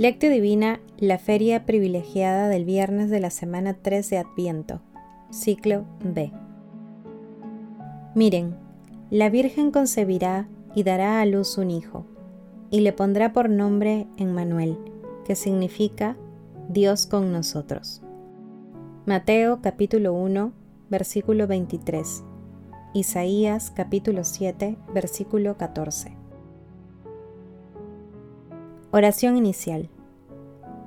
Lectio Divina, la feria privilegiada del viernes de la semana 3 de Adviento, ciclo B. Miren, la Virgen concebirá y dará a luz un hijo, y le pondrá por nombre Emmanuel, que significa Dios con nosotros. Mateo capítulo 1, versículo 23. Isaías capítulo 7, versículo 14. Oración inicial.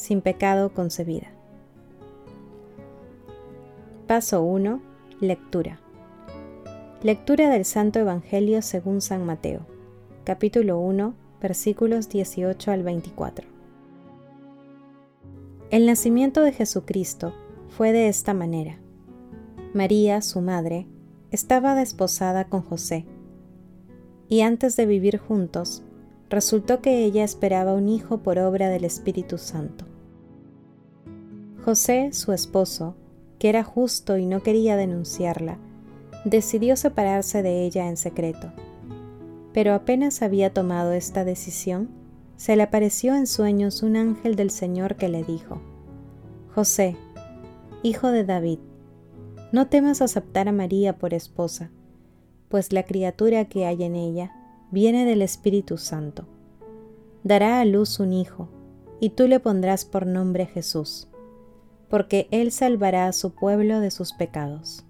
sin pecado concebida. Paso 1. Lectura. Lectura del Santo Evangelio según San Mateo, capítulo 1, versículos 18 al 24. El nacimiento de Jesucristo fue de esta manera. María, su madre, estaba desposada con José, y antes de vivir juntos, resultó que ella esperaba un hijo por obra del Espíritu Santo. José, su esposo, que era justo y no quería denunciarla, decidió separarse de ella en secreto. Pero apenas había tomado esta decisión, se le apareció en sueños un ángel del Señor que le dijo, José, hijo de David, no temas aceptar a María por esposa, pues la criatura que hay en ella viene del Espíritu Santo. Dará a luz un hijo, y tú le pondrás por nombre Jesús, porque él salvará a su pueblo de sus pecados.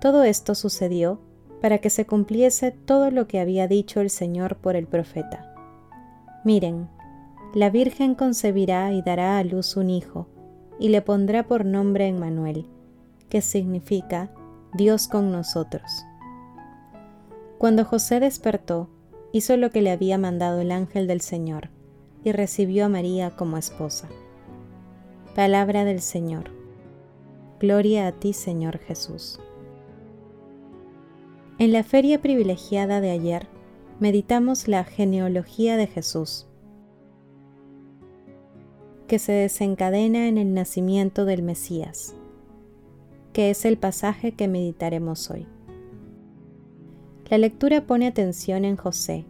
Todo esto sucedió para que se cumpliese todo lo que había dicho el Señor por el profeta. Miren, la Virgen concebirá y dará a luz un hijo, y le pondrá por nombre Emmanuel, que significa Dios con nosotros. Cuando José despertó, hizo lo que le había mandado el ángel del Señor y recibió a María como esposa. Palabra del Señor. Gloria a ti, Señor Jesús. En la feria privilegiada de ayer, meditamos la genealogía de Jesús, que se desencadena en el nacimiento del Mesías, que es el pasaje que meditaremos hoy. La lectura pone atención en José,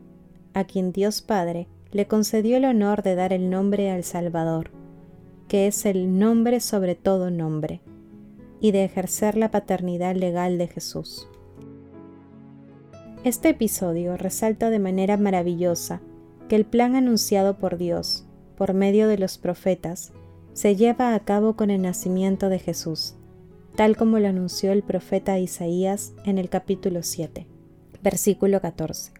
a quien Dios Padre le concedió el honor de dar el nombre al Salvador, que es el nombre sobre todo nombre, y de ejercer la paternidad legal de Jesús. Este episodio resalta de manera maravillosa que el plan anunciado por Dios, por medio de los profetas, se lleva a cabo con el nacimiento de Jesús, tal como lo anunció el profeta Isaías en el capítulo 7 versículo 14.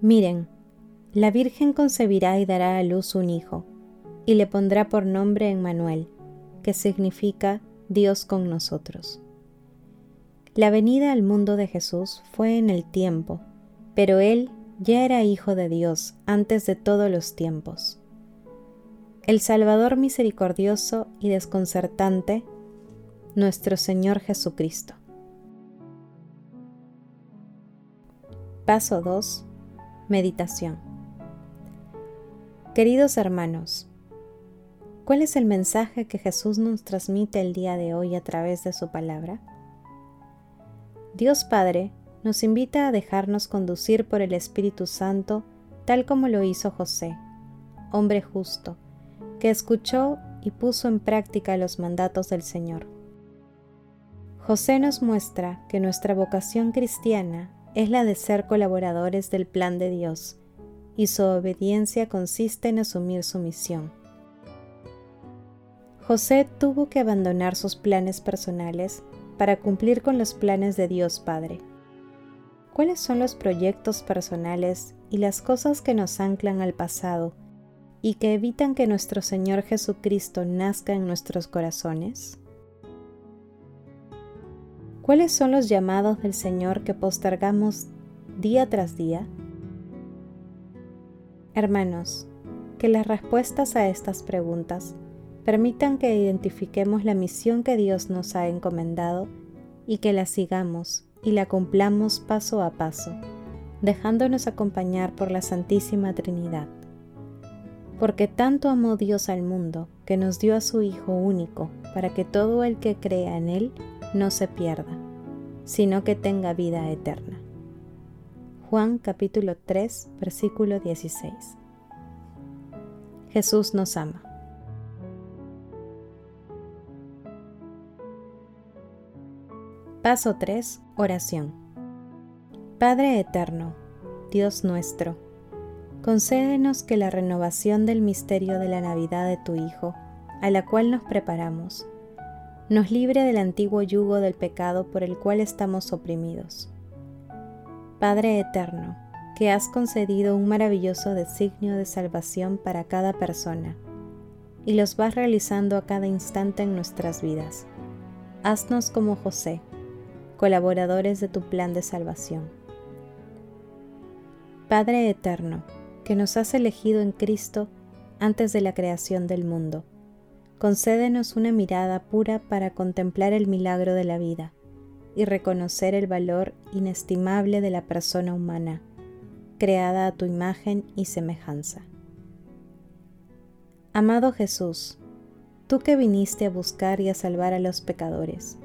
Miren, la Virgen concebirá y dará a luz un hijo, y le pondrá por nombre Emmanuel, que significa Dios con nosotros. La venida al mundo de Jesús fue en el tiempo, pero Él ya era Hijo de Dios antes de todos los tiempos. El Salvador misericordioso y desconcertante, nuestro Señor Jesucristo. Paso 2. Meditación. Queridos hermanos, ¿cuál es el mensaje que Jesús nos transmite el día de hoy a través de su palabra? Dios Padre nos invita a dejarnos conducir por el Espíritu Santo tal como lo hizo José, hombre justo, que escuchó y puso en práctica los mandatos del Señor. José nos muestra que nuestra vocación cristiana es la de ser colaboradores del plan de Dios, y su obediencia consiste en asumir su misión. José tuvo que abandonar sus planes personales para cumplir con los planes de Dios Padre. ¿Cuáles son los proyectos personales y las cosas que nos anclan al pasado y que evitan que nuestro Señor Jesucristo nazca en nuestros corazones? ¿Cuáles son los llamados del Señor que postergamos día tras día? Hermanos, que las respuestas a estas preguntas permitan que identifiquemos la misión que Dios nos ha encomendado y que la sigamos y la cumplamos paso a paso, dejándonos acompañar por la Santísima Trinidad. Porque tanto amó Dios al mundo que nos dio a su Hijo único para que todo el que crea en Él no se pierda, sino que tenga vida eterna. Juan capítulo 3 versículo 16. Jesús nos ama. Paso 3. Oración. Padre Eterno, Dios nuestro, concédenos que la renovación del misterio de la Navidad de tu Hijo, a la cual nos preparamos, nos libre del antiguo yugo del pecado por el cual estamos oprimidos. Padre Eterno, que has concedido un maravilloso designio de salvación para cada persona, y los vas realizando a cada instante en nuestras vidas. Haznos como José, colaboradores de tu plan de salvación. Padre Eterno, que nos has elegido en Cristo antes de la creación del mundo, concédenos una mirada pura para contemplar el milagro de la vida y reconocer el valor inestimable de la persona humana, creada a tu imagen y semejanza. Amado Jesús, tú que viniste a buscar y a salvar a los pecadores,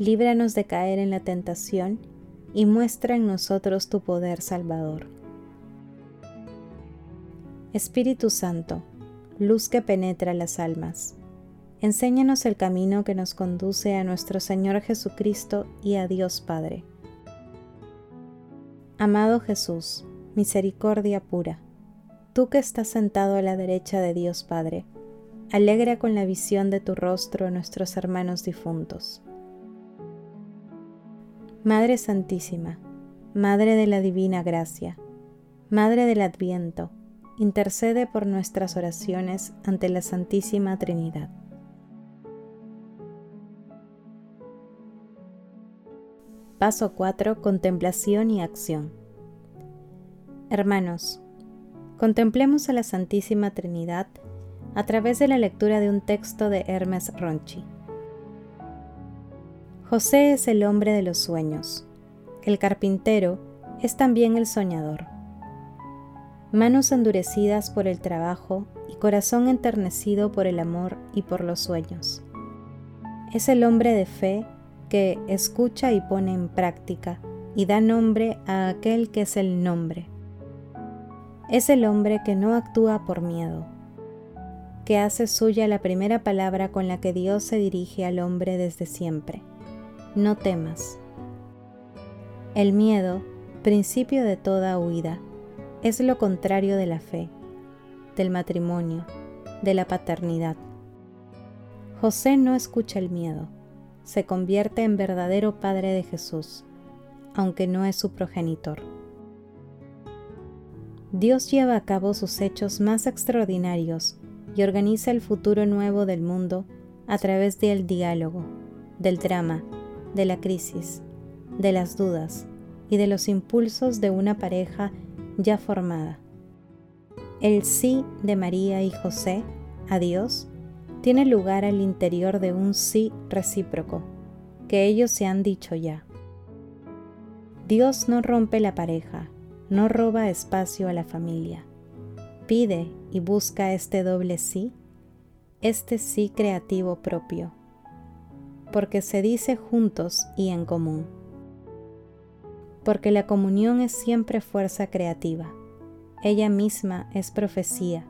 líbranos de caer en la tentación y muestra en nosotros tu poder salvador. Espíritu Santo, luz que penetra las almas, enséñanos el camino que nos conduce a nuestro Señor Jesucristo y a Dios Padre. Amado Jesús, misericordia pura, tú que estás sentado a la derecha de Dios Padre, alegra con la visión de tu rostro a nuestros hermanos difuntos Madre Santísima, Madre de la Divina Gracia, Madre del Adviento, intercede por nuestras oraciones ante la Santísima Trinidad. Paso 4. Contemplación y acción. Hermanos, contemplemos a la Santísima Trinidad a través de la lectura de un texto de Hermes Ronchi. José es el hombre de los sueños. El carpintero es también el soñador. Manos endurecidas por el trabajo y corazón enternecido por el amor y por los sueños. Es el hombre de fe que escucha y pone en práctica y da nombre a aquel que es el nombre. Es el hombre que no actúa por miedo, que hace suya la primera palabra con la que Dios se dirige al hombre desde siempre no temas. El miedo, principio de toda huida, es lo contrario de la fe, del matrimonio, de la paternidad. José no escucha el miedo, se convierte en verdadero padre de Jesús, aunque no es su progenitor. Dios lleva a cabo sus hechos más extraordinarios y organiza el futuro nuevo del mundo a través del diálogo, del drama, de la crisis, de las dudas y de los impulsos de una pareja ya formada. El sí de María y José a Dios tiene lugar al interior de un sí recíproco, que ellos se han dicho ya. Dios no rompe la pareja, no roba espacio a la familia. Pide y busca este doble sí, este sí creativo propio porque se dice juntos y en común. Porque la comunión es siempre fuerza creativa. Ella misma es profecía,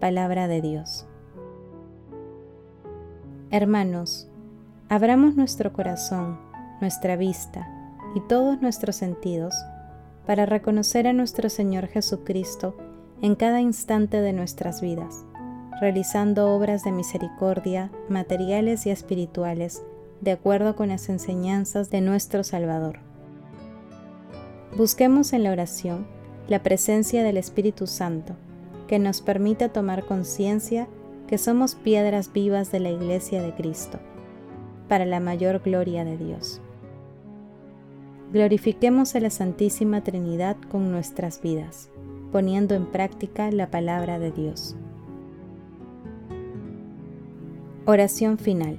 palabra de Dios. Hermanos, abramos nuestro corazón, nuestra vista y todos nuestros sentidos para reconocer a nuestro Señor Jesucristo en cada instante de nuestras vidas, realizando obras de misericordia, materiales y espirituales, de acuerdo con las enseñanzas de nuestro Salvador. Busquemos en la oración la presencia del Espíritu Santo, que nos permita tomar conciencia que somos piedras vivas de la Iglesia de Cristo, para la mayor gloria de Dios. Glorifiquemos a la Santísima Trinidad con nuestras vidas, poniendo en práctica la palabra de Dios. Oración final.